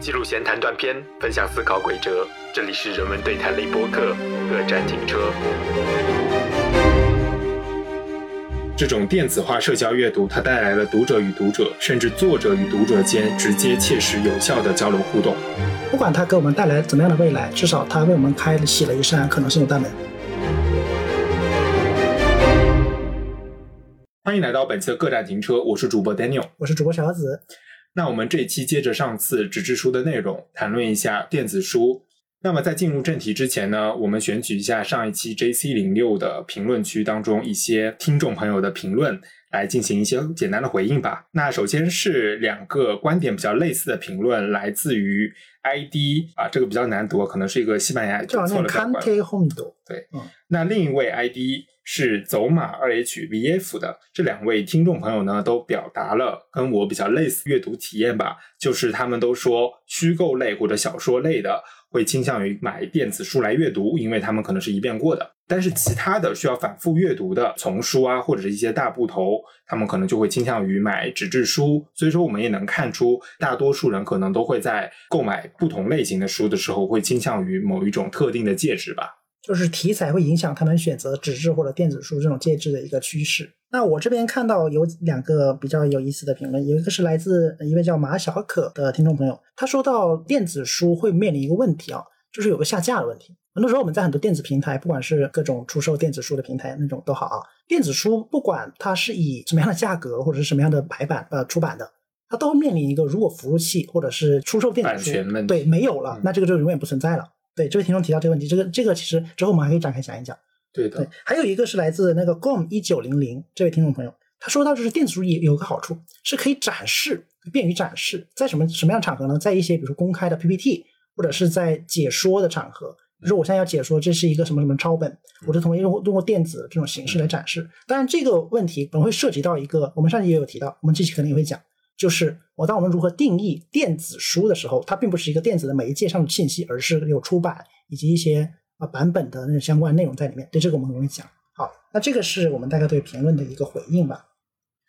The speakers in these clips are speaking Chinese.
记录闲谈断片，分享思考轨哲。这里是人文对谈类播客，各站停车。这种电子化社交阅读，它带来了读者与读者，甚至作者与读者间直接、切实、有效的交流互动。不管它给我们带来怎么样的未来，至少它为我们开启了一扇可能性的大门。欢迎来到本期的各站停车，我是主播 Daniel，我是主播小子。那我们这一期接着上次纸质书的内容，谈论一下电子书。那么在进入正题之前呢，我们选取一下上一期 J C 零六的评论区当中一些听众朋友的评论，来进行一些简单的回应吧。那首先是两个观点比较类似的评论，来自于 I D 啊，这个比较难读，可能是一个西班牙叫错了 Cante Hondo。对，那另一位 I D。是走马二 H V F 的这两位听众朋友呢，都表达了跟我比较类似阅读体验吧，就是他们都说虚构类或者小说类的会倾向于买电子书来阅读，因为他们可能是一遍过的。但是其他的需要反复阅读的丛书啊，或者是一些大部头，他们可能就会倾向于买纸质书。所以说，我们也能看出，大多数人可能都会在购买不同类型的书的时候，会倾向于某一种特定的介质吧。就是题材会影响他们选择纸质或者电子书这种介质的一个趋势。那我这边看到有两个比较有意思的评论，有一个是来自一位叫马小可的听众朋友，他说到电子书会面临一个问题啊，就是有个下架的问题。很多时候我们在很多电子平台，不管是各种出售电子书的平台那种都好啊，电子书不管它是以什么样的价格或者是什么样的排版呃出版的，它都面临一个如果服务器或者是出售电子书对没有了，那这个就永远不存在了。对这位听众提到这个问题，这个这个其实之后我们还可以展开讲一讲。对的，对，还有一个是来自那个 gom 一九零零这位听众朋友，他说到就是电子书也有个好处，是可以展示，便于展示，在什么什么样场合呢？在一些比如说公开的 PPT，或者是在解说的场合，比如说我现在要解说这是一个什么什么抄本，我就同意用通过电子这种形式来展示。当然这个问题可能会涉及到一个，我们上期也有提到，我们这期可能也会讲。就是我当我们如何定义电子书的时候，它并不是一个电子的媒介上的信息，而是有出版以及一些啊版本的那种相关内容在里面。对这个我们容易讲。好，那这个是我们大概对评论的一个回应吧。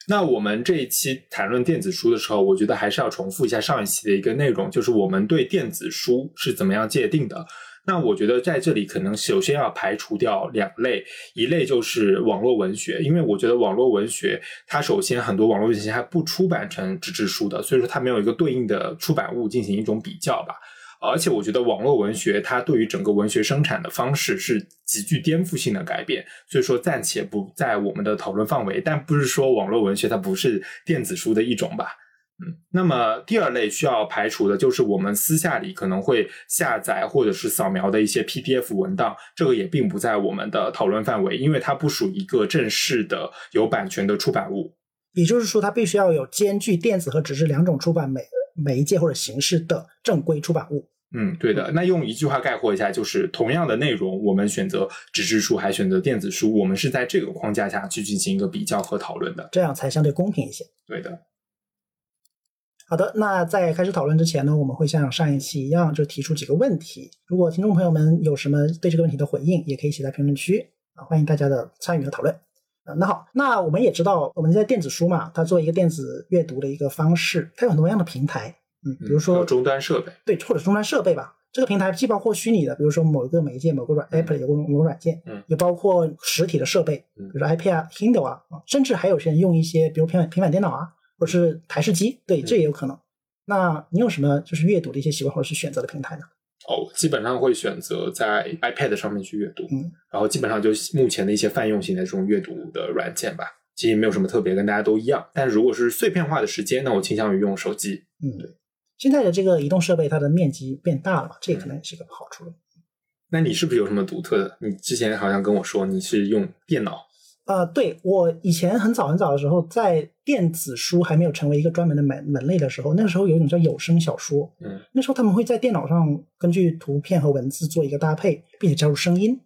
那我们这一期谈论电子书的时候，我觉得还是要重复一下上一期的一个内容，就是我们对电子书是怎么样界定的。那我觉得在这里可能首先要排除掉两类，一类就是网络文学，因为我觉得网络文学它首先很多网络文学还不出版成纸质书的，所以说它没有一个对应的出版物进行一种比较吧。而且我觉得网络文学它对于整个文学生产的方式是极具颠覆性的改变，所以说暂且不在我们的讨论范围。但不是说网络文学它不是电子书的一种吧。嗯，那么第二类需要排除的就是我们私下里可能会下载或者是扫描的一些 PDF 文档，这个也并不在我们的讨论范围，因为它不属于一个正式的有版权的出版物。也就是说，它必须要有兼具电子和纸质两种出版媒媒介或者形式的正规出版物。嗯，对的。那用一句话概括一下，就是同样的内容，我们选择纸质书还选择电子书，我们是在这个框架下去进行一个比较和讨论的，这样才相对公平一些。对的。好的，那在开始讨论之前呢，我们会像上一期一样，就提出几个问题。如果听众朋友们有什么对这个问题的回应，也可以写在评论区啊，欢迎大家的参与和讨论。啊，那好，那我们也知道，我们在电子书嘛，它作为一个电子阅读的一个方式，它有很多样的平台，嗯，比如说终端设备，对，或者终端设备吧。这个平台既包括虚拟的，比如说某一个媒介、某个软 app 有个某个软件，嗯，也包括实体的设备，比如说 iPad 啊、Kindle 啊，甚至还有些人用一些，比如平板平板电脑啊。或者是台式机，对，这也有可能。那你有什么就是阅读的一些习惯，或者是选择的平台呢？哦，基本上会选择在 iPad 上面去阅读，嗯，然后基本上就目前的一些泛用型的这种阅读的软件吧，其实也没有什么特别，跟大家都一样。但如果是碎片化的时间，那我倾向于用手机。嗯，对。现在的这个移动设备，它的面积变大了嘛，这可能也是个好处。那你是不是有什么独特的？你之前好像跟我说你是用电脑。呃，对我以前很早很早的时候，在电子书还没有成为一个专门的门门类的时候，那个时候有一种叫有声小说。嗯，那时候他们会在电脑上根据图片和文字做一个搭配，并且加入声音。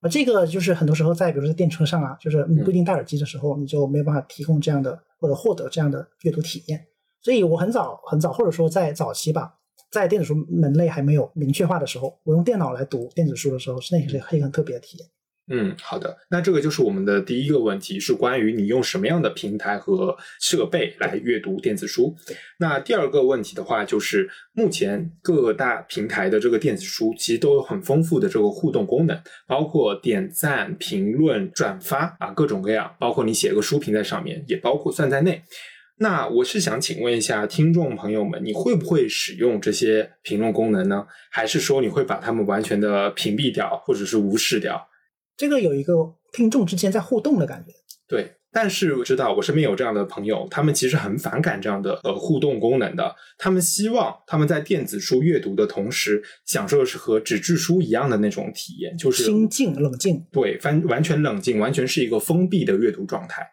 啊，这个就是很多时候在比如说在电车上啊，就是你不一定戴耳机的时候，你就没有办法提供这样的或者获得这样的阅读体验。所以我很早很早，或者说在早期吧，在电子书门类还没有明确化的时候，我用电脑来读电子书的时候，是那个是一个很特别的体验。嗯，好的，那这个就是我们的第一个问题，是关于你用什么样的平台和设备来阅读电子书。那第二个问题的话，就是目前各大平台的这个电子书其实都有很丰富的这个互动功能，包括点赞、评论、转发啊，各种各样，包括你写个书评在上面，也包括算在内。那我是想请问一下听众朋友们，你会不会使用这些评论功能呢？还是说你会把它们完全的屏蔽掉，或者是无视掉？这个有一个听众之间在互动的感觉。对，但是我知道我身边有这样的朋友，他们其实很反感这样的呃互动功能的。他们希望他们在电子书阅读的同时，享受的是和纸质书一样的那种体验，就是心静冷静。对，完完全冷静，完全是一个封闭的阅读状态。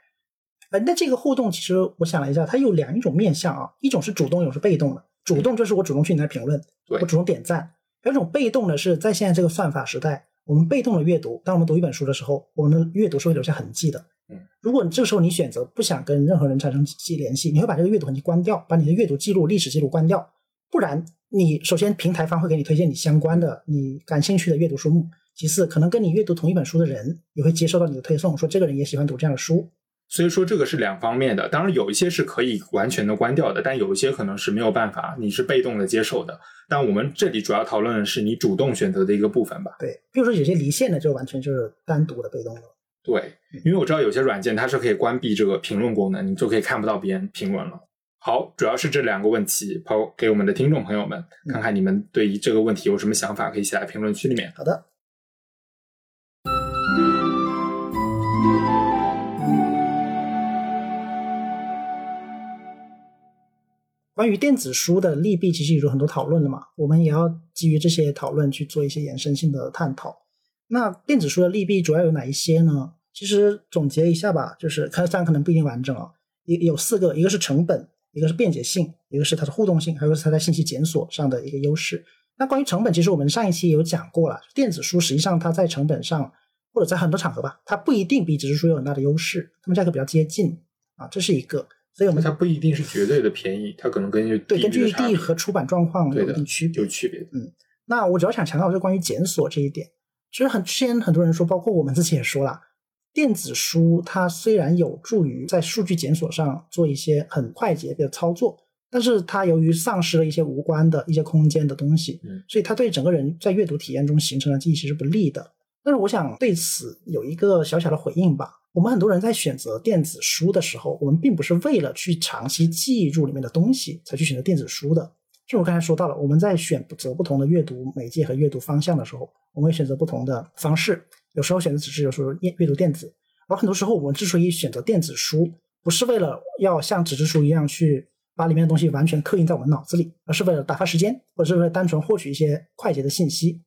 呃，那这个互动其实我想了一下，它有两种面向啊，一种是主动，一种是被动的。主动就是我主动去你那评论，对我主动点赞；有一种被动的是在现在这个算法时代。我们被动的阅读，当我们读一本书的时候，我们的阅读是会留下痕迹的。嗯，如果你这个时候你选择不想跟任何人产生系联系，你会把这个阅读痕迹关掉，把你的阅读记录、历史记录关掉。不然，你首先平台方会给你推荐你相关的、你感兴趣的阅读书目；其次，可能跟你阅读同一本书的人也会接收到你的推送，说这个人也喜欢读这样的书。所以说这个是两方面的，当然有一些是可以完全的关掉的，但有一些可能是没有办法，你是被动的接受的。但我们这里主要讨论的是你主动选择的一个部分吧。对，比如说有些离线的就完全就是单独的被动的。对，因为我知道有些软件它是可以关闭这个评论功能，你就可以看不到别人评论了。好，主要是这两个问题抛给我们的听众朋友们，看看你们对于这个问题有什么想法，可以写在评论区里面。好的。关于电子书的利弊，其实有很多讨论的嘛，我们也要基于这些讨论去做一些延伸性的探讨。那电子书的利弊主要有哪一些呢？其实总结一下吧，就是看这样可能不一定完整啊，有有四个，一个是成本，一个是便捷性，一个是它的互动性，还有是它在信息检索上的一个优势。那关于成本，其实我们上一期有讲过了，电子书实际上它在成本上或者在很多场合吧，它不一定比纸质书有很大的优势，它们价格比较接近啊，这是一个。所以我们它不一定是绝对的便宜，它可能根据对根据地和出版状况有一定区别，有区别。嗯，那我主要想强调是关于检索这一点。其实很之前很多人说，包括我们自己也说了，电子书它虽然有助于在数据检索上做一些很快捷的操作，但是它由于丧失了一些无关的一些空间的东西，嗯，所以它对整个人在阅读体验中形成的记忆其实不利的。但是我想对此有一个小小的回应吧。我们很多人在选择电子书的时候，我们并不是为了去长期记住里面的东西才去选择电子书的。就我刚才说到了，我们在选择不同的阅读媒介和阅读方向的时候，我们会选择不同的方式。有时候选择纸质，有时候阅阅读电子。而很多时候，我们之所以选择电子书，不是为了要像纸质书一样去把里面的东西完全刻印在我们脑子里，而是为了打发时间，或者是为了单纯获取一些快捷的信息。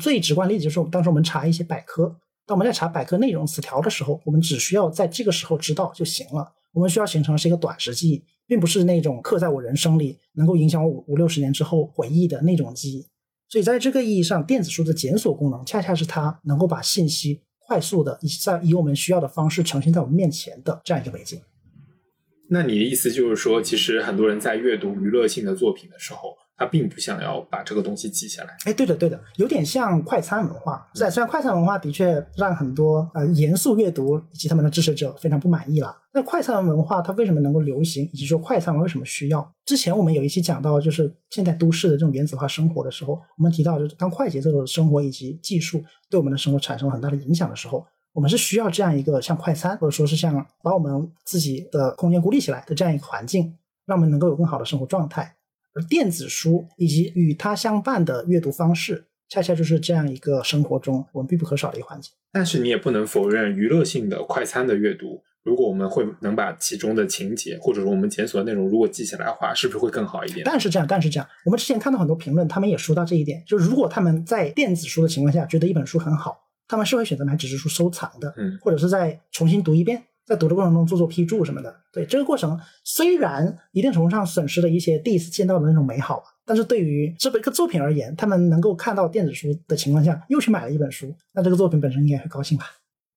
最直观的例子就是，当时我们查一些百科。当我们在查百科内容词条的时候，我们只需要在这个时候知道就行了。我们需要形成的是一个短时记忆，并不是那种刻在我人生里能够影响我五五六十年之后回忆的那种记忆。所以，在这个意义上，电子书的检索功能恰恰是它能够把信息快速的以在以我们需要的方式呈现在我们面前的这样一个媒介。那你的意思就是说，其实很多人在阅读娱乐性的作品的时候。他并不想要把这个东西记下来。哎，对的，对的，有点像快餐文化。在虽然快餐文化的确让很多呃严肃阅读以及他们的支持者非常不满意了。那快餐文化它为什么能够流行，以及说快餐为什么需要？之前我们有一期讲到，就是现在都市的这种原子化生活的时候，我们提到，就是当快节奏的生活以及技术对我们的生活产生了很大的影响的时候，我们是需要这样一个像快餐，或者说是像把我们自己的空间孤立起来的这样一个环境，让我们能够有更好的生活状态。电子书以及与它相伴的阅读方式，恰恰就是这样一个生活中我们必不可少的一个环节。但是你也不能否认，娱乐性的快餐的阅读，如果我们会能把其中的情节，或者说我们检索的内容，如果记下来的话，是不是会更好一点？但是这样，但是这样，我们之前看到很多评论，他们也说到这一点，就是如果他们在电子书的情况下觉得一本书很好，他们是会选择买纸质书收藏的，嗯，或者是再重新读一遍。在读的过程中做做批注什么的，对这个过程虽然一定程度上损失了一些第一次见到的那种美好，但是对于这个一个作品而言，他们能够看到电子书的情况下又去买了一本书，那这个作品本身应该很高兴吧。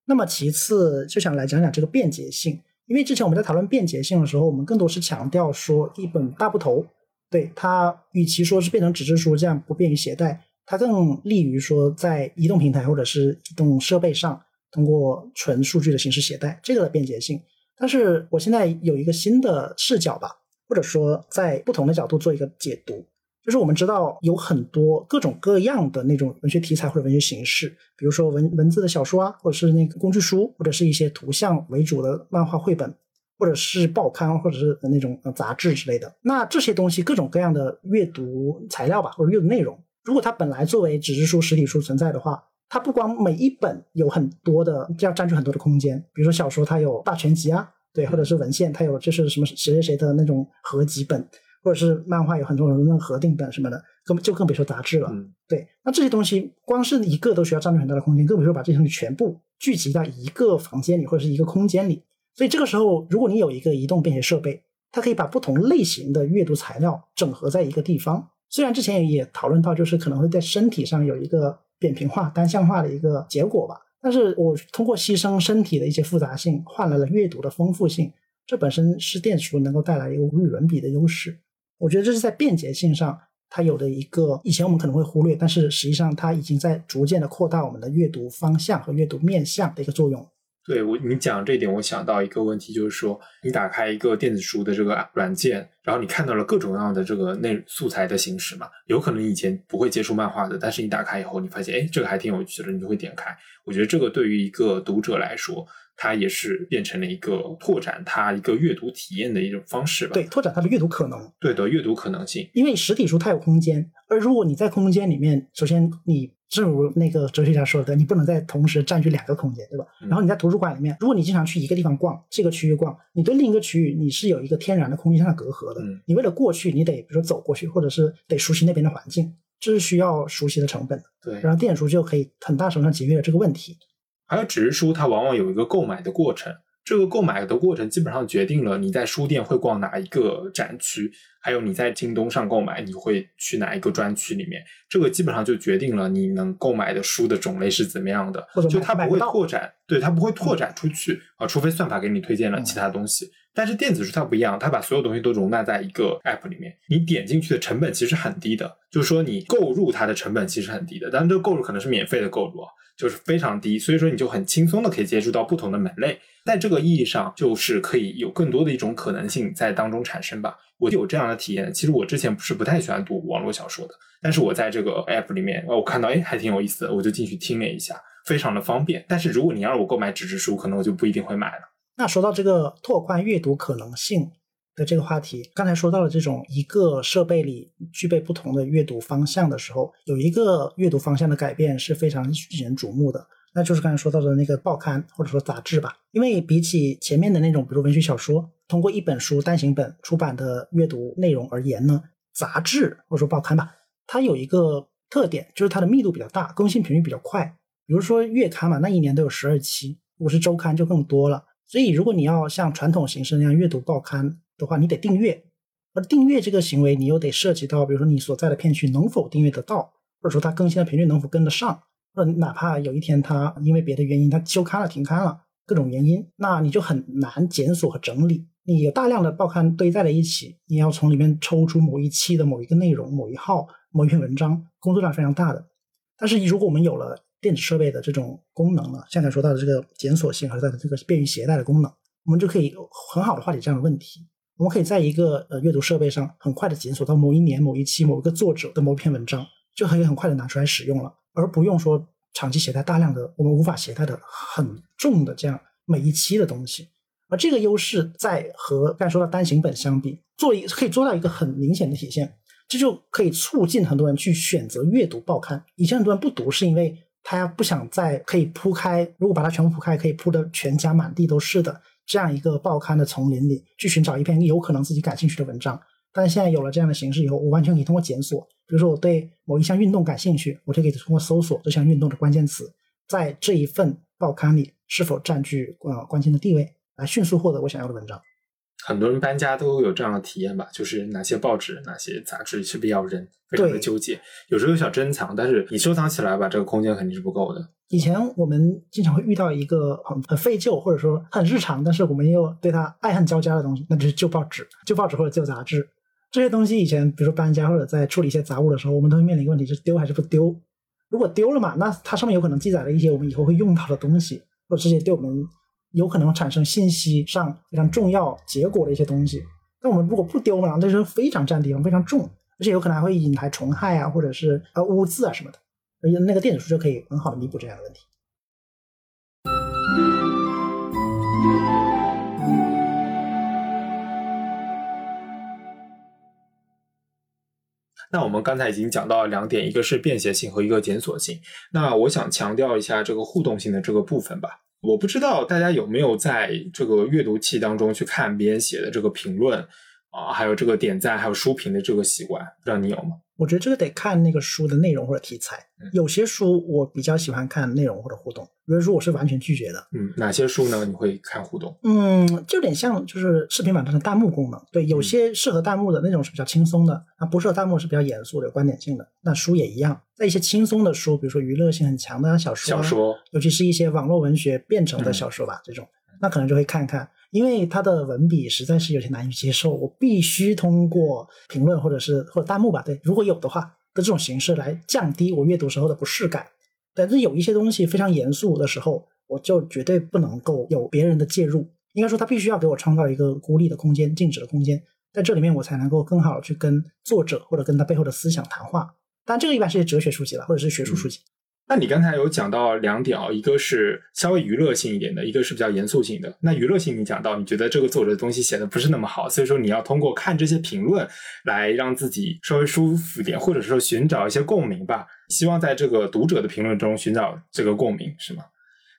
那么其次就想来讲讲这个便捷性，因为之前我们在讨论便捷性的时候，我们更多是强调说一本大部头，对它与其说是变成纸质书这样不便于携带，它更利于说在移动平台或者是移动设备上通过纯数据的形式携带这个的便捷性。但是我现在有一个新的视角吧，或者说在不同的角度做一个解读，就是我们知道有很多各种各样的那种文学题材或者文学形式，比如说文文字的小说啊，或者是那个工具书，或者是一些图像为主的漫画绘本。或者是报刊，或者是那种杂志之类的，那这些东西各种各样的阅读材料吧，或者阅读内容，如果它本来作为纸质书、实体书存在的话，它不光每一本有很多的，要占据很多的空间。比如说小说，它有大全集啊，对，或者是文献，它有就是什么谁谁谁的那种合集本，或者是漫画有很多种合订本什么的，更就更别说杂志了。对，那这些东西光是一个都需要占据很大的空间，更别说把这些东西全部聚集到一个房间里或者是一个空间里。所以这个时候，如果你有一个移动便携设备，它可以把不同类型的阅读材料整合在一个地方。虽然之前也讨论到，就是可能会在身体上有一个扁平化、单向化的一个结果吧。但是我通过牺牲身体的一些复杂性，换来了阅读的丰富性，这本身是电子书能够带来一个无与伦比的优势。我觉得这是在便捷性上，它有的一个以前我们可能会忽略，但是实际上它已经在逐渐的扩大我们的阅读方向和阅读面向的一个作用。对我，你讲这一点，我想到一个问题，就是说，你打开一个电子书的这个软件，然后你看到了各种各样的这个内素材的形式嘛？有可能你以前不会接触漫画的，但是你打开以后，你发现，哎，这个还挺有趣的，你就会点开。我觉得这个对于一个读者来说，它也是变成了一个拓展他一个阅读体验的一种方式吧？对，拓展他的阅读可能。对的，阅读可能性。因为实体书它有空间，而如果你在空间里面，首先你。正如那个哲学家说的，你不能在同时占据两个空间，对吧？然后你在图书馆里面，如果你经常去一个地方逛，这个区域逛，你对另一个区域你是有一个天然的空间上的隔阂的。你为了过去，你得比如说走过去，或者是得熟悉那边的环境，这是需要熟悉的成本的。对，然后电子书就可以很大程度上节约了这个问题。还有纸质书，它往往有一个购买的过程。这个购买的过程基本上决定了你在书店会逛哪一个展区，还有你在京东上购买你会去哪一个专区里面。这个基本上就决定了你能购买的书的种类是怎么样的，就它不会拓展，对它不会拓展出去啊，除非算法给你推荐了其他东西。但是电子书它不一样，它把所有东西都容纳在一个 app 里面，你点进去的成本其实很低的，就是说你购入它的成本其实很低的，但是这个购入可能是免费的购入啊。就是非常低，所以说你就很轻松的可以接触到不同的门类，在这个意义上，就是可以有更多的一种可能性在当中产生吧。我有这样的体验。其实我之前不是不太喜欢读网络小说的，但是我在这个 app 里面，我看到哎还挺有意思的，我就进去听了一下，非常的方便。但是如果你要让我购买纸质书，可能我就不一定会买了。那说到这个拓宽阅读可能性。的这个话题，刚才说到了这种一个设备里具备不同的阅读方向的时候，有一个阅读方向的改变是非常引人瞩目的，那就是刚才说到的那个报刊或者说杂志吧。因为比起前面的那种，比如文学小说，通过一本书单行本出版的阅读内容而言呢，杂志或者说报刊吧，它有一个特点，就是它的密度比较大，更新频率比较快。比如说月刊嘛，那一年都有十二期，如果是周刊就更多了。所以如果你要像传统形式那样阅读报刊，的话，你得订阅，而订阅这个行为，你又得涉及到，比如说你所在的片区能否订阅得到，或者说它更新的频率能否跟得上，或者哪怕有一天它因为别的原因它休刊了、停刊了，各种原因，那你就很难检索和整理。你有大量的报刊堆在了一起，你要从里面抽出某一期的某一个内容、某一号、某一篇文章，工作量非常大的。但是如果我们有了电子设备的这种功能呢，像才说到的这个检索性和它的这个便于携带的功能，我们就可以很好的化解这样的问题。我们可以在一个呃阅读设备上很快的检索到某一年某一期某一个作者的某篇文章，就可以很快的拿出来使用了，而不用说长期携带大量的我们无法携带的很重的这样每一期的东西。而这个优势在和刚才说到单行本相比，做一可以做到一个很明显的体现，这就可以促进很多人去选择阅读报刊。以前很多人不读是因为他不想在可以铺开，如果把它全部铺开，可以铺的全家满地都是的。这样一个报刊的丛林里去寻找一篇有可能自己感兴趣的文章，但现在有了这样的形式以后，我完全可以通过检索，比如说我对某一项运动感兴趣，我就可以通过搜索这项运动的关键词，在这一份报刊里是否占据呃关键的地位，来迅速获得我想要的文章。很多人搬家都有这样的体验吧，就是哪些报纸、哪些杂志是必要扔，非常的纠结。有时候想珍藏，但是你收藏起来吧，这个空间肯定是不够的。以前我们经常会遇到一个很很废旧，或者说很日常，但是我们又对它爱恨交加的东西，那就是旧报纸、旧报纸或者旧杂志。这些东西以前，比如说搬家或者在处理一些杂物的时候，我们都会面临一个问题，是丢还是不丢。如果丢了嘛，那它上面有可能记载了一些我们以后会用到的东西，或者这些对我们有可能产生信息上非常重要结果的一些东西。但我们如果不丢嘛，这是非常占地方、非常重，而且有可能还会引来虫害啊，或者是呃污渍啊什么的。而且那个电子书就可以很好的弥补这样的问题。那我们刚才已经讲到两点，一个是便携性和一个检索性。那我想强调一下这个互动性的这个部分吧。我不知道大家有没有在这个阅读器当中去看别人写的这个评论啊，还有这个点赞，还有书评的这个习惯，不知道你有吗？我觉得这个得看那个书的内容或者题材。有些书我比较喜欢看内容或者互动，有些书我是完全拒绝的。嗯，哪些书呢？你会看互动？嗯，就有点像就是视频网站的弹幕功能。对，有些适合弹幕的那种是比较轻松的，啊不适合弹幕是比较严肃的、有观点性的。那书也一样，在一些轻松的书，比如说娱乐性很强的小说，小说，尤其是一些网络文学变成的小说吧，这种，那可能就会看一看。因为它的文笔实在是有些难以接受，我必须通过评论或者是或者弹幕吧，对，如果有的话的这种形式来降低我阅读时候的不适感。但是有一些东西非常严肃的时候，我就绝对不能够有别人的介入。应该说，他必须要给我创造一个孤立的空间、静止的空间，在这里面我才能够更好去跟作者或者跟他背后的思想谈话。但，这个一般是些哲学书籍了，或者是学术书籍。那你刚才有讲到两点啊，一个是稍微娱乐性一点的，一个是比较严肃性的。那娱乐性你讲到，你觉得这个作者的东西写的不是那么好，所以说你要通过看这些评论来让自己稍微舒服一点，或者说寻找一些共鸣吧。希望在这个读者的评论中寻找这个共鸣，是吗？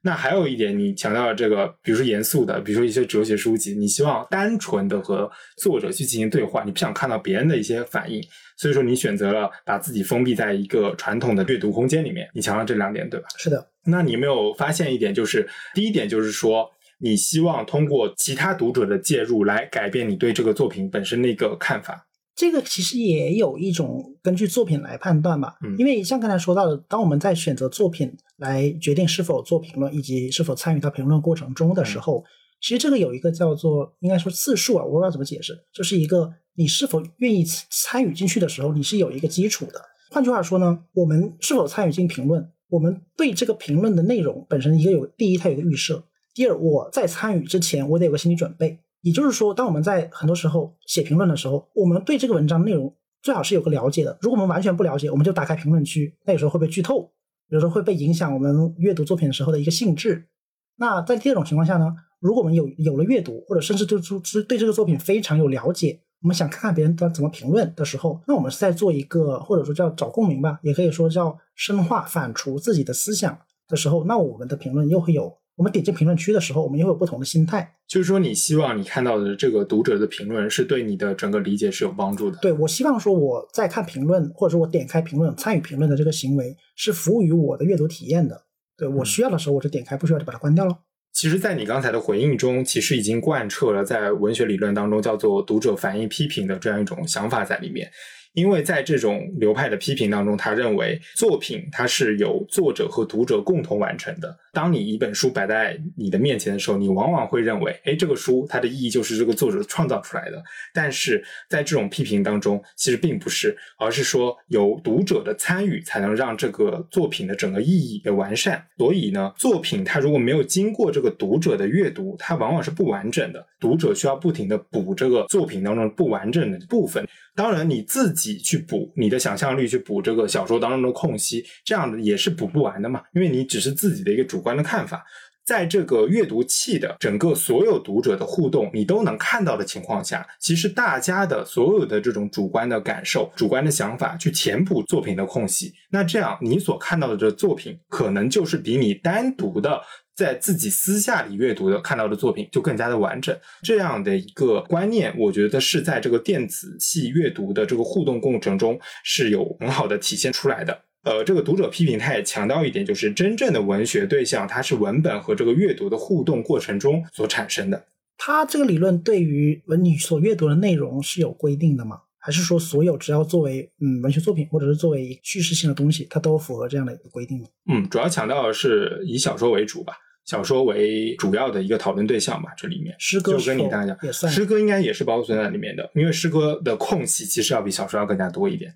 那还有一点，你强调了这个，比如说严肃的，比如说一些哲学书籍，你希望单纯的和作者去进行对话，你不想看到别人的一些反应，所以说你选择了把自己封闭在一个传统的阅读空间里面。你强调这两点，对吧？是的。那你有没有发现一点，就是第一点就是说，你希望通过其他读者的介入来改变你对这个作品本身的一个看法。这个其实也有一种根据作品来判断吧，因为像刚才说到的，当我们在选择作品来决定是否做评论以及是否参与到评论过程中的时候，其实这个有一个叫做应该说次数啊，我不知道怎么解释，就是一个你是否愿意参与进去的时候，你是有一个基础的。换句话说呢，我们是否参与进评论，我们对这个评论的内容本身一个有第一，它有一个预设；第二，我在参与之前，我得有个心理准备。也就是说，当我们在很多时候写评论的时候，我们对这个文章内容最好是有个了解的。如果我们完全不了解，我们就打开评论区，那有时候会被剧透，有时候会被影响我们阅读作品的时候的一个性质。那在第二种情况下呢，如果我们有有了阅读，或者甚至对对对这个作品非常有了解，我们想看看别人怎么评论的时候，那我们是在做一个或者说叫找共鸣吧，也可以说叫深化反刍自己的思想的时候，那我们的评论又会有。我们点进评论区的时候，我们又有不同的心态。就是说，你希望你看到的这个读者的评论是对你的整个理解是有帮助的。对我希望说，我在看评论，或者说我点开评论、参与评论的这个行为，是服务于我的阅读体验的。对我需要的时候，我就点开；不需要就把它关掉了。其实，在你刚才的回应中，其实已经贯彻了在文学理论当中叫做“读者反应批评”的这样一种想法在里面。因为在这种流派的批评当中，他认为作品它是由作者和读者共同完成的。当你一本书摆在你的面前的时候，你往往会认为，哎，这个书它的意义就是这个作者创造出来的。但是在这种批评当中，其实并不是，而是说有读者的参与才能让这个作品的整个意义给完善。所以呢，作品它如果没有经过这个读者的阅读，它往往是不完整的。读者需要不停的补这个作品当中不完整的部分。当然，你自己己去补你的想象力去补这个小说当中的空隙，这样的也是补不完的嘛，因为你只是自己的一个主。观的看法，在这个阅读器的整个所有读者的互动，你都能看到的情况下，其实大家的所有的这种主观的感受、主观的想法，去填补作品的空隙，那这样你所看到的这作品，可能就是比你单独的在自己私下里阅读的看到的作品就更加的完整。这样的一个观念，我觉得是在这个电子器阅读的这个互动过程中是有很好的体现出来的。呃，这个读者批评他也强调一点，就是真正的文学对象，它是文本和这个阅读的互动过程中所产生的。他这个理论对于文你所阅读的内容是有规定的吗？还是说所有只要作为嗯文学作品或者是作为一叙事性的东西，它都符合这样的一个规定呢？嗯，主要强调的是以小说为主吧。小说为主要的一个讨论对象吧。这里面诗歌就跟你大家诗歌应该也是包存在里面的，因为诗歌的空隙其实要比小说要更加多一点。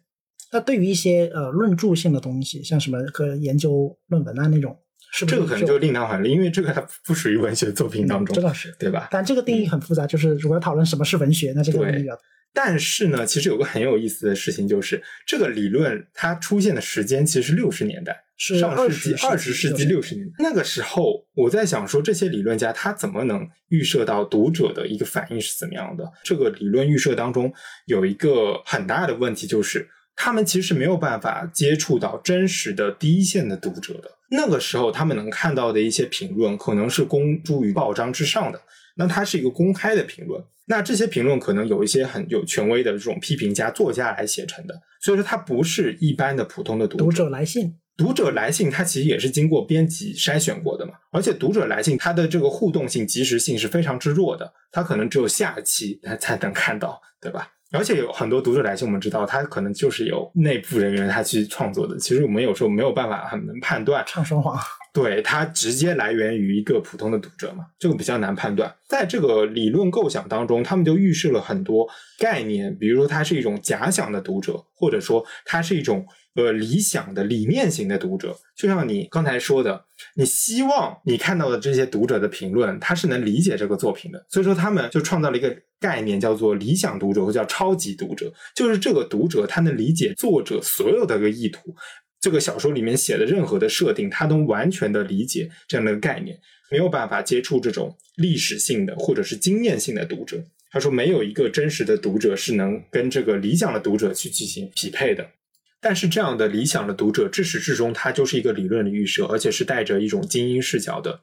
那对于一些呃论著性的东西，像什么和研究论文啊那种，是不是这个可能就另当别论，因为这个它不属于文学作品当中，这倒是。对吧？但这个定义很复杂，就是如果要讨论什么是文学，那这个对定义要但是呢，其实有个很有意思的事情，就是这个理论它出现的时间其实是六十年代，是上世纪二十世纪60六十年代。那个时候，我在想说，这些理论家他怎么能预设到读者的一个反应是怎么样的？这个理论预设当中有一个很大的问题，就是他们其实没有办法接触到真实的第一线的读者的。那个时候，他们能看到的一些评论，可能是公诸于报章之上的。那它是一个公开的评论，那这些评论可能有一些很有权威的这种批评家、作家来写成的，所以说它不是一般的普通的读者。读者来信，读者来信，它其实也是经过编辑筛选过的嘛。而且读者来信，它的这个互动性、及时性是非常之弱的，它可能只有下期才才能看到，对吧？而且有很多读者来信，我们知道他可能就是由内部人员他去创作的。其实我们有时候没有办法很能判断，唱双簧。对，它直接来源于一个普通的读者嘛，这个比较难判断。在这个理论构想当中，他们就预示了很多概念，比如说它是一种假想的读者，或者说它是一种呃理想的理念型的读者。就像你刚才说的，你希望你看到的这些读者的评论，他是能理解这个作品的，所以说他们就创造了一个概念，叫做理想读者或叫超级读者，就是这个读者他能理解作者所有的个意图。这个小说里面写的任何的设定，他都完全的理解这样的概念，没有办法接触这种历史性的或者是经验性的读者。他说，没有一个真实的读者是能跟这个理想的读者去进行匹配的。但是，这样的理想的读者，至始至终，他就是一个理论的预设，而且是带着一种精英视角的。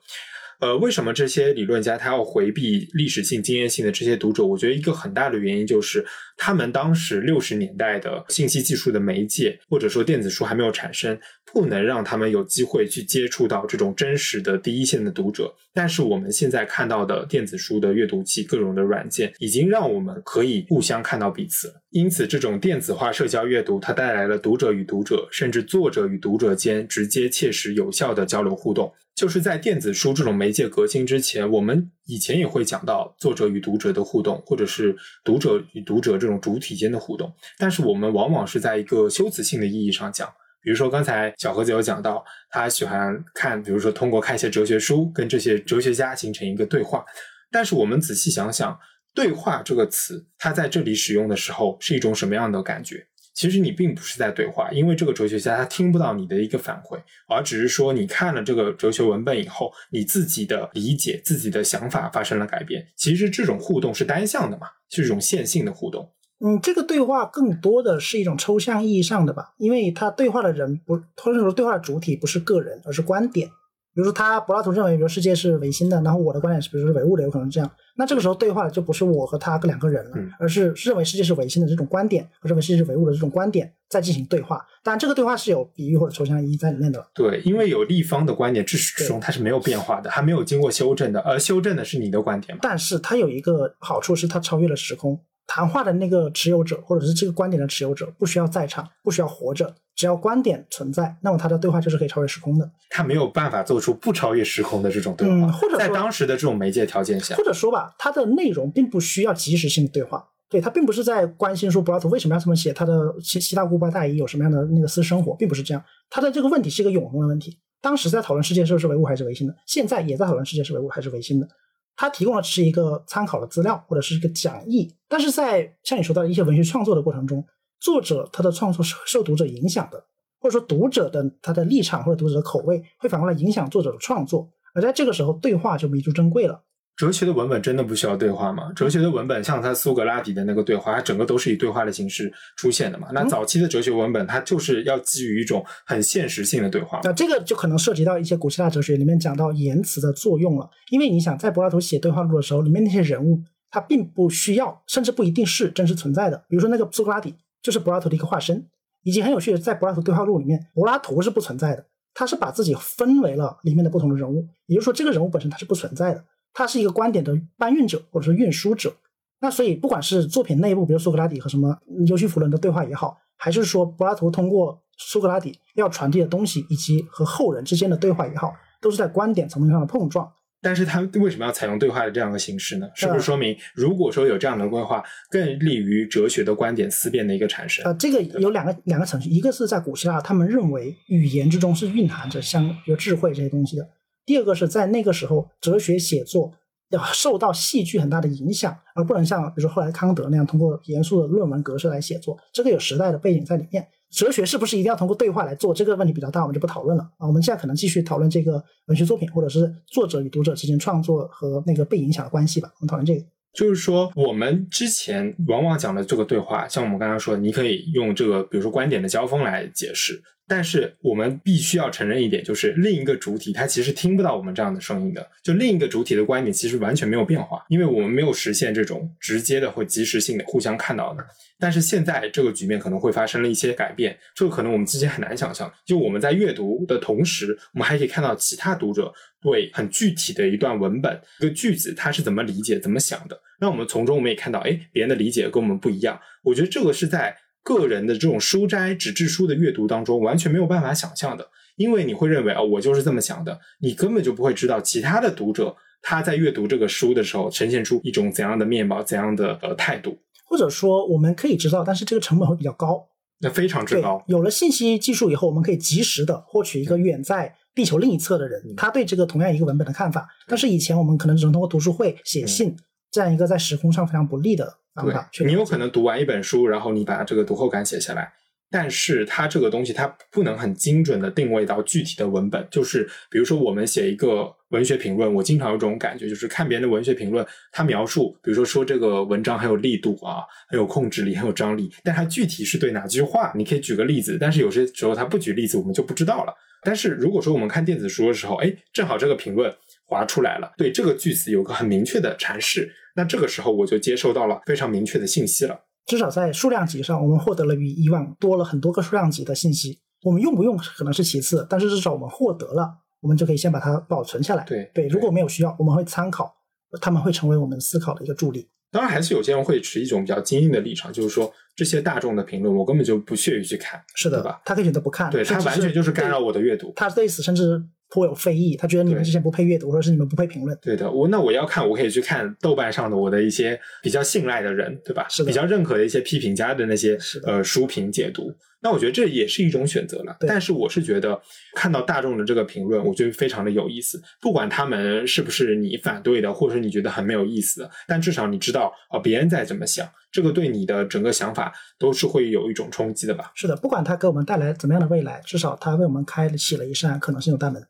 呃，为什么这些理论家他要回避历史性、经验性的这些读者？我觉得一个很大的原因就是，他们当时六十年代的信息技术的媒介，或者说电子书还没有产生，不能让他们有机会去接触到这种真实的第一线的读者。但是我们现在看到的电子书的阅读器、各种的软件，已经让我们可以互相看到彼此。因此，这种电子化社交阅读，它带来了读者与读者，甚至作者与读者间直接、切实、有效的交流互动。就是在电子书这种媒介革新之前，我们以前也会讲到作者与读者的互动，或者是读者与读者这种主体间的互动。但是我们往往是在一个修辞性的意义上讲，比如说刚才小盒子有讲到，他喜欢看，比如说通过看一些哲学书，跟这些哲学家形成一个对话。但是我们仔细想想，对话这个词，它在这里使用的时候是一种什么样的感觉？其实你并不是在对话，因为这个哲学家他听不到你的一个反馈，而只是说你看了这个哲学文本以后，你自己的理解、自己的想法发生了改变。其实这种互动是单向的嘛，是一种线性的互动。嗯，这个对话更多的是一种抽象意义上的吧，因为他对话的人不，或者说对话的主体不是个人，而是观点。比如说，他柏拉图认为，比如世界是唯心的，然后我的观点是，比如说是唯物的，有可能这样。那这个时候对话的就不是我和他两个人了，嗯而是认为世界是唯心的这种观点，和认为世界是唯物的这种观点在进行对话。当然，这个对话是有比喻或者抽象意义在里面的。对，因为有立方的观点，至始至终它是没有变化的，它没有经过修正的，而修正的是你的观点嘛。但是它有一个好处是它超越了时空。谈话的那个持有者，或者是这个观点的持有者，不需要在场，不需要活着，只要观点存在，那么他的对话就是可以超越时空的。他没有办法做出不超越时空的这种对话，嗯或者在当时的这种媒介条件下或，者说吧，它的内容并不需要及时性的对话，对他并不是在关心说柏拉图为什么要这么写，他的希希腊古巴大姨有什么样的那个私生活，并不是这样。他的这个问题是一个永恒的问题。当时在讨论世界是不是唯物还是唯心的，现在也在讨论世界是唯物还是唯心的。他提供的是一个参考的资料或者是一个讲义，但是在像你说到的一些文学创作的过程中，作者他的创作是受读者影响的，或者说读者的他的立场或者读者的口味会反过来影响作者的创作，而在这个时候，对话就弥足珍贵了。哲学的文本真的不需要对话吗？哲学的文本像他苏格拉底的那个对话，它整个都是以对话的形式出现的嘛。那嗯早期的哲学文本，它就是要基于一种很现实性的对话。那这个就可能涉及到一些古希腊哲学里面讲到言辞的作用了，因为你想在柏拉图写对话录的时候，里面那些人物他并不需要，甚至不一定是真实存在的。比如说那个苏格拉底就是柏拉图的一个化身，以及很有趣的，在柏拉图对话录里面，柏拉图是不存在的，他是把自己分为了里面的不同的人物，也就是说这个人物本身他是不存在的，他是一个观点的搬运者或者说运输者。那所以，不管是作品内部，比如苏格拉底和什么尤西弗伦的对话也好，还是说柏拉图通过苏格拉底要传递的东西，以及和后人之间的对话也好，都是在观点层面上的碰撞。但是他为什么要采用对话的这样的形式呢？是不呃是说明，如果说有这样的规划，更利于哲学的观点思辨的一个产生？呃，这个有两个两个程序，一个是在古希腊，他们认为语言之中是蕴含着像比如智慧这些东西的；第二个是在那个时候，哲学写作要受到戏剧很大的影响，而不能像比如说后来康德那样通过严肃的论文格式来写作，这个有时代的背景在里面。哲学是不是一定要通过对话来做？这个问题比较大，我们就不讨论了啊。我们现在可能继续讨论这个文学作品，或者是作者与读者之间创作和那个被影响的关系吧。我们讨论这个。就是说，我们之前往往讲的这个对话，像我们刚刚说，你可以用这个，比如说观点的交锋来解释，但是我们必须要承认一点，就是另一个主体它其实听不到我们这样的声音的，就另一个主体的观点其实完全没有变化，因为我们没有实现这种直接的或及时性的互相看到的。但是现在这个局面可能会发生了一些改变，这个可能我们之前很难想象。就我们在阅读的同时，我们还可以看到其他读者对很具体的一段文本、一个句子，他是怎么理解、怎么想的。那我们从中我们也看到，哎，别人的理解跟我们不一样。我觉得这个是在个人的这种书斋纸质书的阅读当中完全没有办法想象的，因为你会认为啊、我就是这么想的，你根本就不会知道其他的读者他在阅读这个书的时候呈现出一种怎样的面貌、怎样的呃态度，或者说我们可以知道，但是这个成本会比较高。那非常之高，。有了信息技术以后，我们可以及时的获取一个远在地球另一侧的人嗯他对这个同样一个文本的看法。但是以前我们可能只能通过读书会、写信这样一个在时空上非常不利的方法去嗯对，你有可能读完一本书，然后你把这个读后感写下来，但是它这个东西它不能很精准的定位到具体的文本。就是比如说我们写一个文学评论，我经常有这种感觉，就是看别人的文学评论，他描述，比如说说这个文章很有力度啊，很有控制力，很有张力，但它具体是对哪句话，你可以举个例子，但是有些时候他不举例子，我们就不知道了。但是如果说我们看电子书的时候，哎，正好这个评论划出来了，对这个句子有个很明确的阐释，那这个时候我就接收到了非常明确的信息了。至少在数量级上，我们获得了比以往多了很多个数量级的信息。我们用不用可能是其次，但是至少我们获得了，我们就可以先把它保存下来。对对，如果没有需要，我们会参考，他们会成为我们思考的一个助力。当然，还是有些人会持一种比较精英的立场，就是说这些大众的评论我根本就不屑于去看，是的吧？他可以选择不看，对他完全就是干扰我的阅读。他对此甚至颇有非议，他觉得你们对之前不配阅读，或者是你们不配评论。对的，我那我要看，我可以去看豆瓣上的我的一些比较信赖的人，对吧？是的比较认可的一些批评家的那些的呃书评解读。那我觉得这也是一种选择了。但是我是觉得看到大众的这个评论，我觉得非常的有意思。不管他们是不是你反对的，或者是你觉得很没有意思的，但至少你知道啊、别人在怎么想，这个对你的整个想法都是会有一种冲击的吧。是的，不管它给我们带来怎么样的未来，至少它为我们开启了一扇可能性的大门。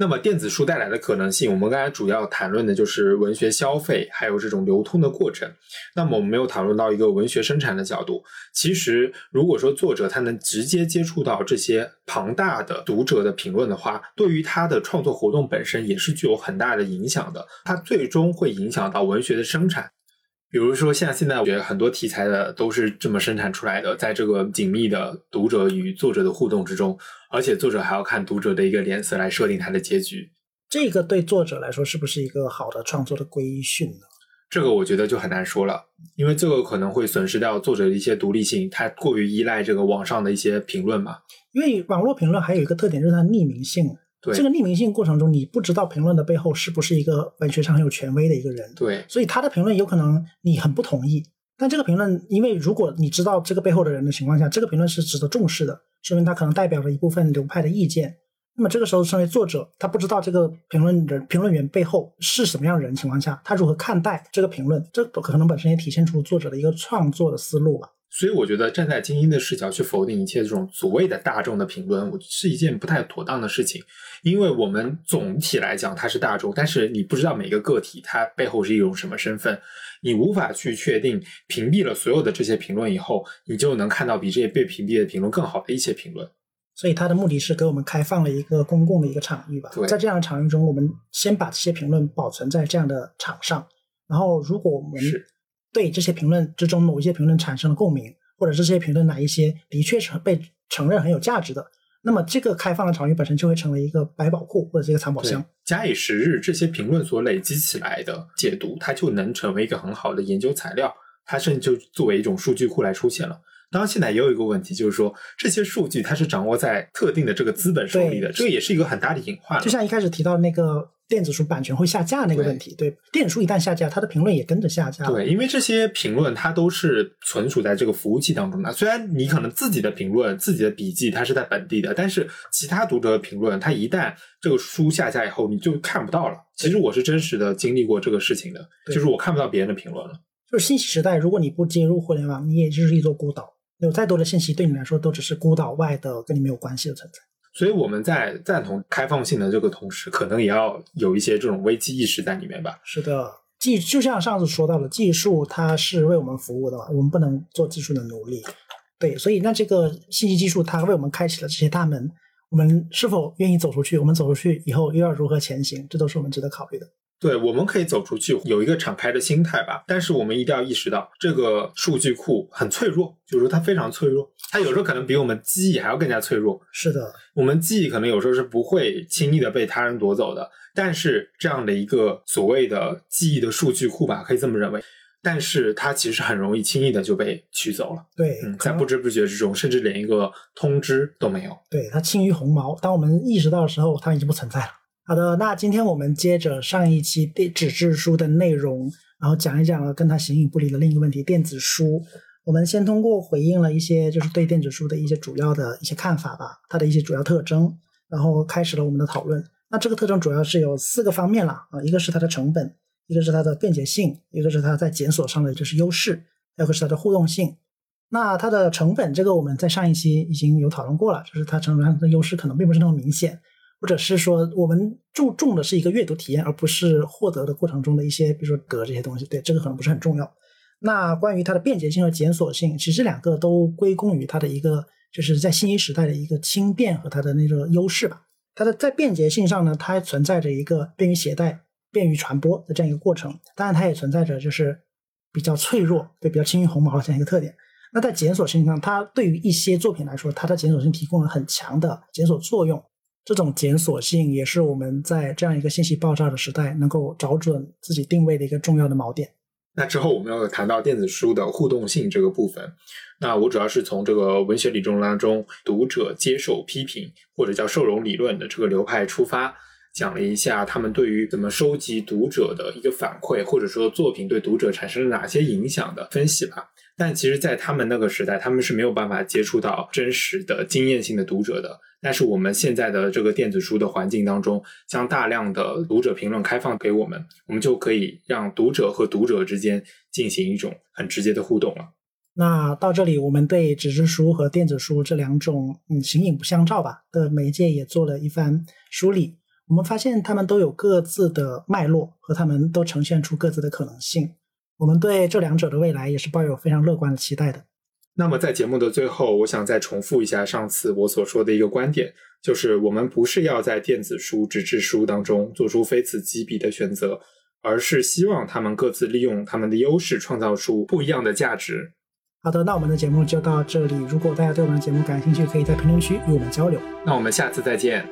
那么电子书带来的可能性，我们刚才主要谈论的就是文学消费，还有这种流通的过程。那么我们没有讨论到一个文学生产的角度。其实，如果说作者他能直接接触到这些庞大的读者的评论的话，对于他的创作活动本身也是具有很大的影响的。它最终会影响到文学的生产。比如说，像现在我觉得很多题材的都是这么生产出来的，在这个紧密的读者与作者的互动之中，而且作者还要看读者的一个脸色来设定他的结局，这个对作者来说是不是一个好的创作的规训呢？这个我觉得就很难说了，因为这个可能会损失掉作者的一些独立性，他过于依赖这个网上的一些评论嘛。因为网络评论还有一个特点就是它匿名性。对这个匿名性过程中，你不知道评论的背后是不是一个文学上很有权威的一个人，对所以他的评论有可能你很不同意。但这个评论，因为如果你知道这个背后的人的情况下，这个评论是值得重视的，说明他可能代表着一部分流派的意见。那么这个时候，身为作者，他不知道这个评论人、评论员背后是什么样的人情况下，他如何看待这个评论，这可能本身也体现出作者的一个创作的思路吧。所以我觉得站在精英的视角去否定一切这种所谓的大众的评论，我是一件不太妥当的事情。因为我们总体来讲它是大众，但是你不知道每个个体它背后是一种什么身份，你无法去确定。屏蔽了所有的这些评论以后，你就能看到比这些被屏蔽的评论更好的一些评论。所以它的目的是给我们开放了一个公共的一个场域吧对。在这样的场域中，我们先把这些评论保存在这样的场上，然后如果我们是对这些评论之中某一些评论产生了共鸣，或者是这些评论哪一些的确是被承认很有价值的，那么这个开放的场域本身就会成为一个百宝库或者是一个藏宝箱。，假以时日，这些评论所累积起来的解读，它就能成为一个很好的研究材料。它甚至就作为一种数据库来出现了。当然，现在也有一个问题，就是说这些数据它是掌握在特定的这个资本手里的，这个也是一个很大的隐患。就像一开始提到那个电子书版权会下架那个问题，对，电子书一旦下架，它的评论也跟着下架。对，因为这些评论它都是存储在这个服务器当中的。虽然你可能自己的评论、自己的笔记它是在本地的，但是其他读者的评论，它一旦这个书下架以后，你就看不到了。其实我是真实的经历过这个事情的，就是我看不到别人的评论了。就是信息时代，如果你不接入互联网，你也就是一座孤岛。有再多的信息对你来说都只是孤岛外的跟你没有关系的存在。所以我们在赞同开放性的这个同时，可能也要有一些这种危机意识在里面吧。是的，技就像上次说到的，技术它是为我们服务的，我们不能做技术的奴隶。对，所以那这个信息技术它为我们开启了这些大门，我们是否愿意走出去？我们走出去以后又要如何前行？这都是我们值得考虑的。对，我们可以走出去，有一个敞开的心态吧。但是我们一定要意识到，这个数据库很脆弱，就是说它非常脆弱，它有时候可能比我们记忆还要更加脆弱。是的，我们记忆可能有时候是不会轻易的被他人夺走的，但是这样的一个所谓的记忆的数据库吧，可以这么认为，但是它其实很容易轻易的就被取走了。对，嗯，在不知不觉之中，甚至连一个通知都没有。对它轻于鸿毛。当我们意识到的时候，它已经不存在了。好的，那今天我们接着上一期电纸质书的内容，然后讲一讲了跟它形影不离的另一个问题——电子书。我们先通过回应了一些就是对电子书的一些主要的一些看法吧，它的一些主要特征，然后开始了我们的讨论。那这个特征主要是有四个方面了啊，一个是它的成本，一个是它的便捷性，一个是它在检索上的就是优势，还有个是它的互动性。那它的成本，这个我们在上一期已经有讨论过了，就是它成本上的优势可能并不是那么明显，或者是说我们注重的是一个阅读体验，而不是获得的过程中的一些，比如说格这些东西，对这个可能不是很重要。那关于它的便捷性和检索性，其实两个都归功于它的一个，就是在信息时代的一个轻便和它的那个优势吧。它的在便捷性上呢，它还存在着一个便于携带、便于传播的这样一个过程，当然它也存在着就是比较脆弱，对比较轻于鸿毛的这样一个特点。那在检索性上，它对于一些作品来说，它的检索性提供了很强的检索作用。这种检索性也是我们在这样一个信息爆炸的时代，能够找准自己定位的一个重要的锚点。那之后我们要谈到电子书的互动性这个部分。那我主要是从这个文学理论当中，读者接受批评或者叫受容理论的这个流派出发，讲了一下他们对于怎么收集读者的一个反馈，或者说作品对读者产生了哪些影响的分析吧。但其实，在他们那个时代，他们是没有办法接触到真实的经验性的读者的。但是我们现在的这个电子书的环境当中，将大量的读者评论开放给我们，我们就可以让读者和读者之间进行一种很直接的互动了。那到这里，我们对纸质书和电子书这两种嗯形影不相照吧的媒介也做了一番梳理。我们发现它们都有各自的脉络，和它们都呈现出各自的可能性。我们对这两者的未来也是抱有非常乐观的期待的。那么在节目的最后，我想再重复一下上次我所说的一个观点，就是我们不是要在电子书、纸质书当中做出非此即彼的选择，而是希望他们各自利用他们的优势，创造出不一样的价值。好的，那我们的节目就到这里。如果大家对我们的节目感兴趣，可以在评论区与我们交流。那我们下次再见。